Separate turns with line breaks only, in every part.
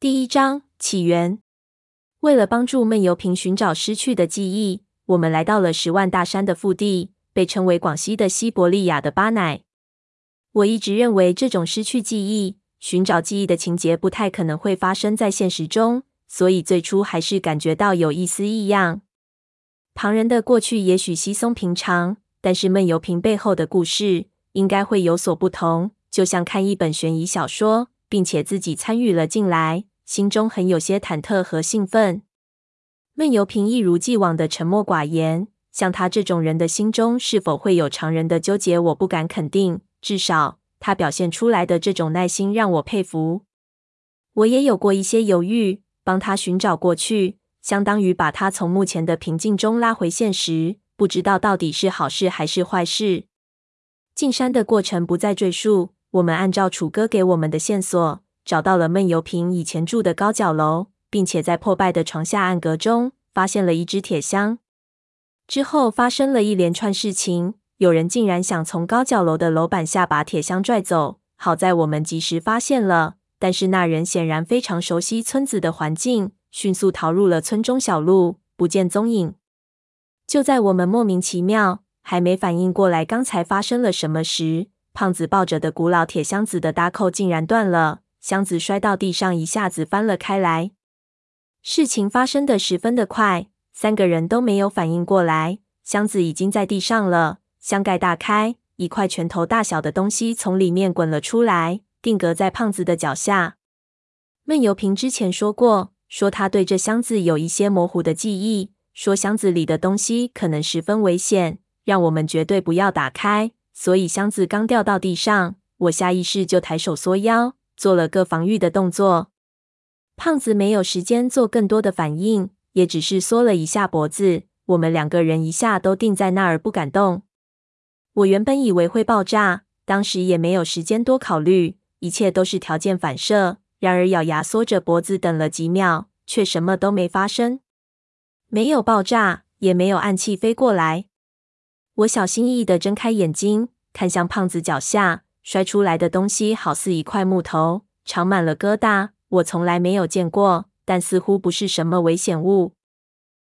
第一章起源。为了帮助闷油瓶寻找失去的记忆，我们来到了十万大山的腹地，被称为广西的西伯利亚的巴乃。我一直认为这种失去记忆、寻找记忆的情节不太可能会发生在现实中，所以最初还是感觉到有一丝异样。旁人的过去也许稀松平常，但是闷油瓶背后的故事应该会有所不同，就像看一本悬疑小说，并且自己参与了进来。心中很有些忐忑和兴奋。闷油瓶一如既往的沉默寡言，像他这种人的心中是否会有常人的纠结，我不敢肯定。至少他表现出来的这种耐心让我佩服。我也有过一些犹豫，帮他寻找过去，相当于把他从目前的平静中拉回现实，不知道到底是好事还是坏事。进山的过程不再赘述，我们按照楚哥给我们的线索。找到了闷油瓶以前住的高脚楼，并且在破败的床下暗格中发现了一只铁箱。之后发生了一连串事情，有人竟然想从高脚楼的楼板下把铁箱拽走。好在我们及时发现了，但是那人显然非常熟悉村子的环境，迅速逃入了村中小路，不见踪影。就在我们莫名其妙还没反应过来刚才发生了什么时，胖子抱着的古老铁箱子的搭扣竟然断了。箱子摔到地上，一下子翻了开来。事情发生的十分的快，三个人都没有反应过来，箱子已经在地上了。箱盖大开，一块拳头大小的东西从里面滚了出来，定格在胖子的脚下。闷油瓶之前说过，说他对这箱子有一些模糊的记忆，说箱子里的东西可能十分危险，让我们绝对不要打开。所以箱子刚掉到地上，我下意识就抬手缩腰。做了个防御的动作，胖子没有时间做更多的反应，也只是缩了一下脖子。我们两个人一下都定在那儿不敢动。我原本以为会爆炸，当时也没有时间多考虑，一切都是条件反射。然而咬牙缩着脖子等了几秒，却什么都没发生，没有爆炸，也没有暗器飞过来。我小心翼翼的睁开眼睛，看向胖子脚下。摔出来的东西好似一块木头，长满了疙瘩。我从来没有见过，但似乎不是什么危险物。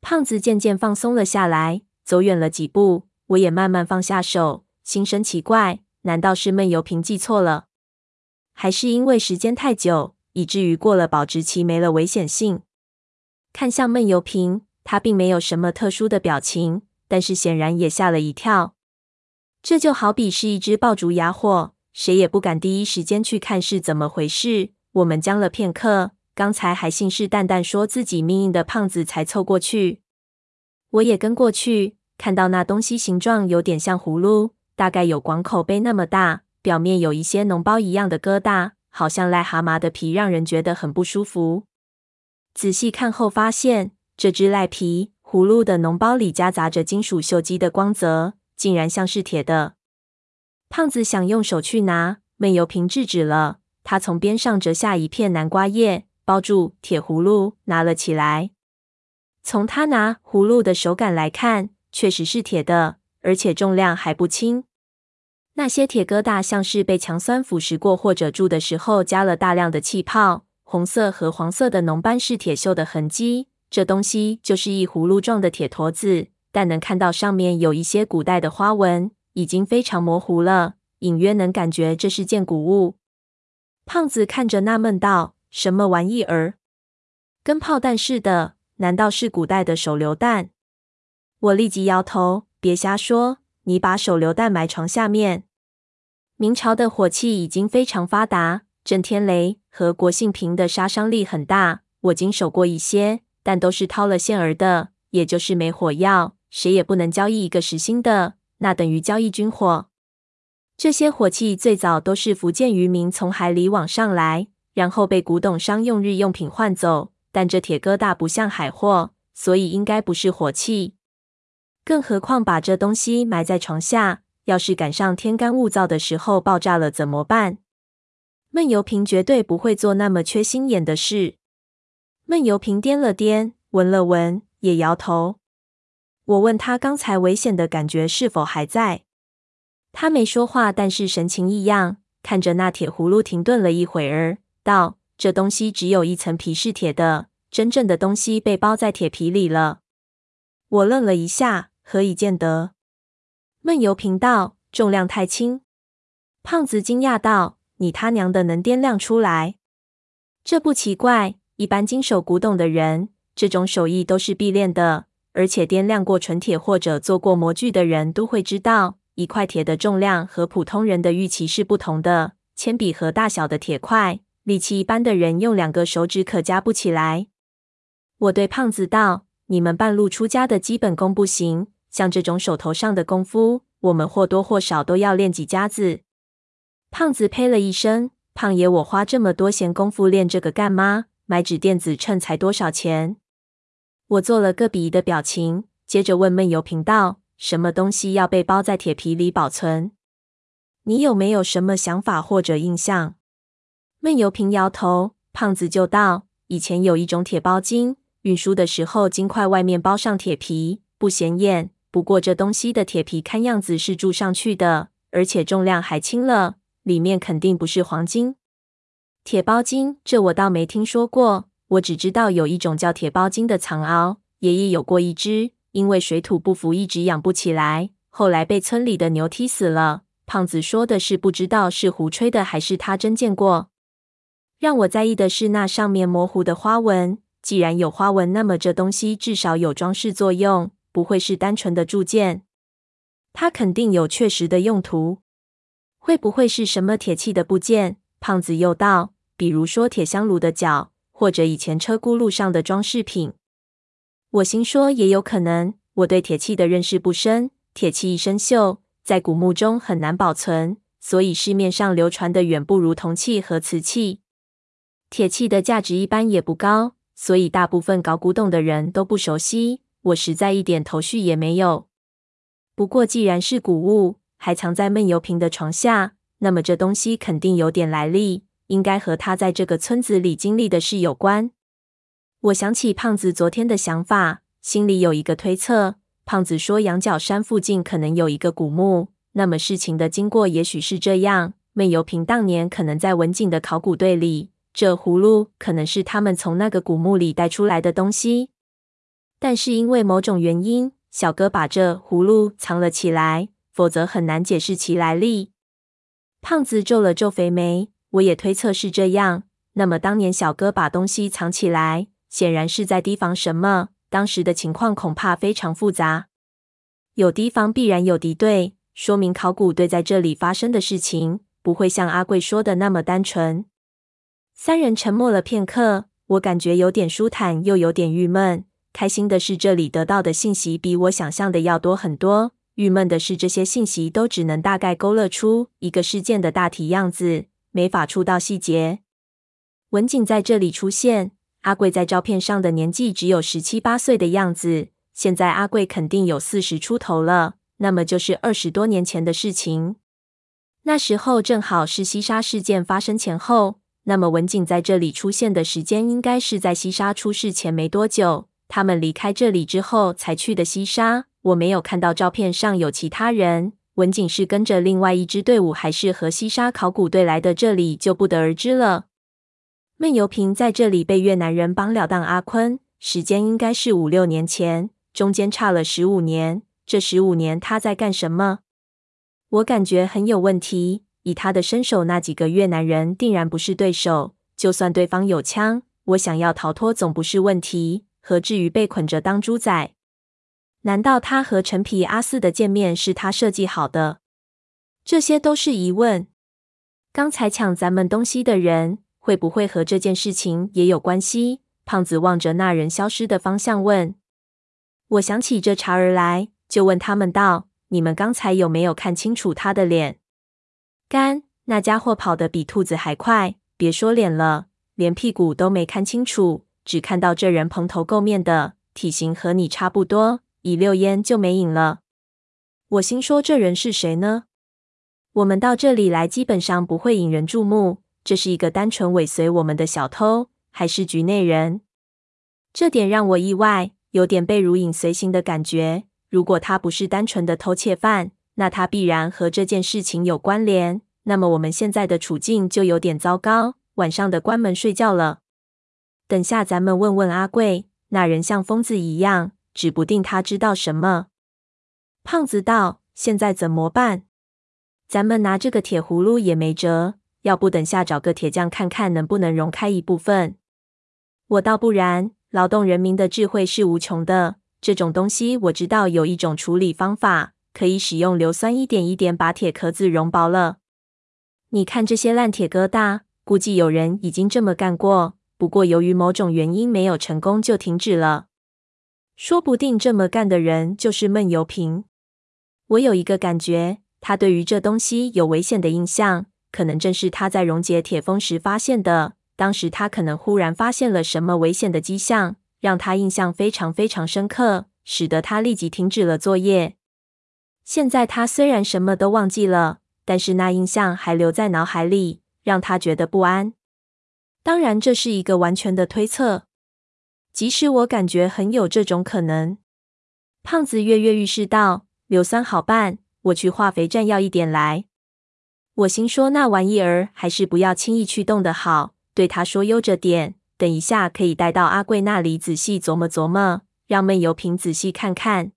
胖子渐渐放松了下来，走远了几步，我也慢慢放下手，心生奇怪：难道是闷油瓶记错了？还是因为时间太久，以至于过了保质期，没了危险性？看向闷油瓶，他并没有什么特殊的表情，但是显然也吓了一跳。这就好比是一只爆竹哑火，谁也不敢第一时间去看是怎么回事。我们僵了片刻，刚才还信誓旦旦说自己命硬的胖子才凑过去。我也跟过去，看到那东西形状有点像葫芦，大概有广口杯那么大，表面有一些脓包一样的疙瘩，好像癞蛤蟆的皮，让人觉得很不舒服。仔细看后发现，这只癞皮葫芦的脓包里夹杂着金属锈迹的光泽。竟然像是铁的。胖子想用手去拿，闷油瓶制止了。他从边上折下一片南瓜叶，包住铁葫芦，拿了起来。从他拿葫芦的手感来看，确实是铁的，而且重量还不轻。那些铁疙瘩像是被强酸腐蚀过，或者铸的时候加了大量的气泡。红色和黄色的脓斑是铁锈的痕迹。这东西就是一葫芦状的铁坨子。但能看到上面有一些古代的花纹，已经非常模糊了，隐约能感觉这是件古物。胖子看着纳闷道：“什么玩意儿？跟炮弹似的？难道是古代的手榴弹？”我立即摇头：“别瞎说！你把手榴弹埋床下面。明朝的火器已经非常发达，震天雷和国姓瓶的杀伤力很大。我经手过一些，但都是掏了线儿的，也就是没火药。”谁也不能交易一个实心的，那等于交易军火。这些火器最早都是福建渔民从海里网上来，然后被古董商用日用品换走。但这铁疙瘩不像海货，所以应该不是火器。更何况把这东西埋在床下，要是赶上天干物燥的时候爆炸了怎么办？闷油瓶绝对不会做那么缺心眼的事。闷油瓶掂了掂，闻了闻，也摇头。我问他刚才危险的感觉是否还在？他没说话，但是神情异样，看着那铁葫芦停顿了一会儿，道：“这东西只有一层皮是铁的，真正的东西被包在铁皮里了。我愣了一下，何以见得？闷油瓶道：重量太轻。胖子惊讶道：你他娘的能掂量出来？这不奇怪，一般经手古董的人，这种手艺都是必练的。而且掂量过纯铁或者做过模具的人都会知道，一块铁的重量和普通人的预期是不同的。铅笔盒大小的铁块，力气一般的人用两个手指可夹不起来。我对胖子道：“你们半路出家的基本功不行，像这种手头上的功夫，我们或多或少都要练几家子。”胖子呸了一声：“胖爷，我花这么多闲工夫练这个干嘛？买纸电子秤才多少钱？”我做了个鄙夷的表情，接着问闷油瓶道：“什么东西要被包在铁皮里保存？你有没有什么想法或者印象？”闷油瓶摇头，胖子就道：“以前有一种铁包金，运输的时候金块外面包上铁皮，不显眼。不过这东西的铁皮看样子是铸上去的，而且重量还轻了，里面肯定不是黄金。铁包金，这我倒没听说过。”我只知道有一种叫铁包金的藏獒，爷爷有过一只，因为水土不服，一直养不起来，后来被村里的牛踢死了。胖子说的是不知道是胡吹的还是他真见过。让我在意的是那上面模糊的花纹，既然有花纹，那么这东西至少有装饰作用，不会是单纯的铸件。它肯定有确实的用途。会不会是什么铁器的部件？胖子又道，比如说铁香炉的脚。或者以前车轱辘上的装饰品，我心说也有可能。我对铁器的认识不深，铁器一生锈，在古墓中很难保存，所以市面上流传的远不如铜器和瓷器。铁器的价值一般也不高，所以大部分搞古董的人都不熟悉。我实在一点头绪也没有。不过既然是古物，还藏在闷油瓶的床下，那么这东西肯定有点来历。应该和他在这个村子里经历的事有关。我想起胖子昨天的想法，心里有一个推测。胖子说羊角山附近可能有一个古墓，那么事情的经过也许是这样：闷油瓶当年可能在文景的考古队里，这葫芦可能是他们从那个古墓里带出来的东西。但是因为某种原因，小哥把这葫芦藏了起来，否则很难解释其来历。胖子皱了皱肥眉。我也推测是这样。那么当年小哥把东西藏起来，显然是在提防什么。当时的情况恐怕非常复杂，有提防必然有敌对，说明考古队在这里发生的事情不会像阿贵说的那么单纯。三人沉默了片刻，我感觉有点舒坦，又有点郁闷。开心的是这里得到的信息比我想象的要多很多，郁闷的是这些信息都只能大概勾勒出一个事件的大体样子。没法触到细节。文景在这里出现，阿贵在照片上的年纪只有十七八岁的样子。现在阿贵肯定有四十出头了，那么就是二十多年前的事情。那时候正好是西沙事件发生前后，那么文景在这里出现的时间应该是在西沙出事前没多久。他们离开这里之后才去的西沙。我没有看到照片上有其他人。文景是跟着另外一支队伍，还是和西沙考古队来的？这里就不得而知了。闷油瓶在这里被越南人帮了当阿坤，时间应该是五六年前，中间差了十五年。这十五年他在干什么？我感觉很有问题。以他的身手，那几个越南人定然不是对手。就算对方有枪，我想要逃脱总不是问题。何至于被捆着当猪仔？难道他和陈皮阿四的见面是他设计好的？这些都是疑问。刚才抢咱们东西的人会不会和这件事情也有关系？胖子望着那人消失的方向问。我想起这茬儿来，就问他们道：“你们刚才有没有看清楚他的脸？”干，那家伙跑得比兔子还快，别说脸了，连屁股都没看清楚，只看到这人蓬头垢面的，体型和你差不多。一溜烟就没影了。我心说：“这人是谁呢？”我们到这里来，基本上不会引人注目。这是一个单纯尾随我们的小偷，还是局内人？这点让我意外，有点被如影随形的感觉。如果他不是单纯的偷窃犯，那他必然和这件事情有关联。那么我们现在的处境就有点糟糕。晚上的关门睡觉了。等下咱们问问阿贵，那人像疯子一样，指不定他知道什么。胖子道：“现在怎么办？咱们拿这个铁葫芦也没辙，要不等下找个铁匠看看能不能熔开一部分。”我道：“不然，劳动人民的智慧是无穷的。这种东西我知道有一种处理方法，可以使用硫酸一点一点把铁壳子熔薄了。你看这些烂铁疙瘩，估计有人已经这么干过。”不过，由于某种原因没有成功，就停止了。说不定这么干的人就是闷油瓶。我有一个感觉，他对于这东西有危险的印象，可能正是他在溶解铁封时发现的。当时他可能忽然发现了什么危险的迹象，让他印象非常非常深刻，使得他立即停止了作业。现在他虽然什么都忘记了，但是那印象还留在脑海里，让他觉得不安。当然，这是一个完全的推测。即使我感觉很有这种可能，胖子跃跃欲试道：“硫酸好办，我去化肥站要一点来。”我心说那玩意儿还是不要轻易去动的好，对他说：“悠着点，等一下可以带到阿贵那里仔细琢磨琢磨，让闷油瓶仔细看看。”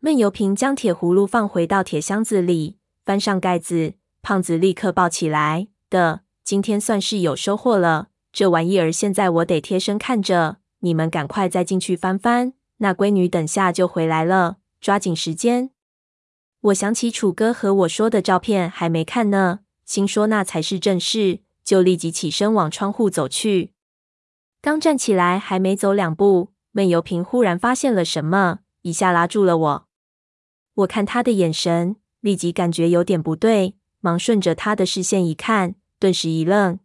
闷油瓶将铁葫芦放回到铁箱子里，翻上盖子，胖子立刻抱起来的。今天算是有收获了。这玩意儿现在我得贴身看着，你们赶快再进去翻翻。那闺女等下就回来了，抓紧时间。我想起楚哥和我说的照片还没看呢，心说那才是正事，就立即起身往窗户走去。刚站起来，还没走两步，闷油瓶忽然发现了什么，一下拉住了我。我看他的眼神，立即感觉有点不对，忙顺着他的视线一看。顿时一愣，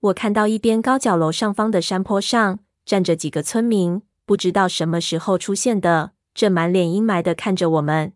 我看到一边高脚楼上方的山坡上站着几个村民，不知道什么时候出现的，正满脸阴霾的看着我们。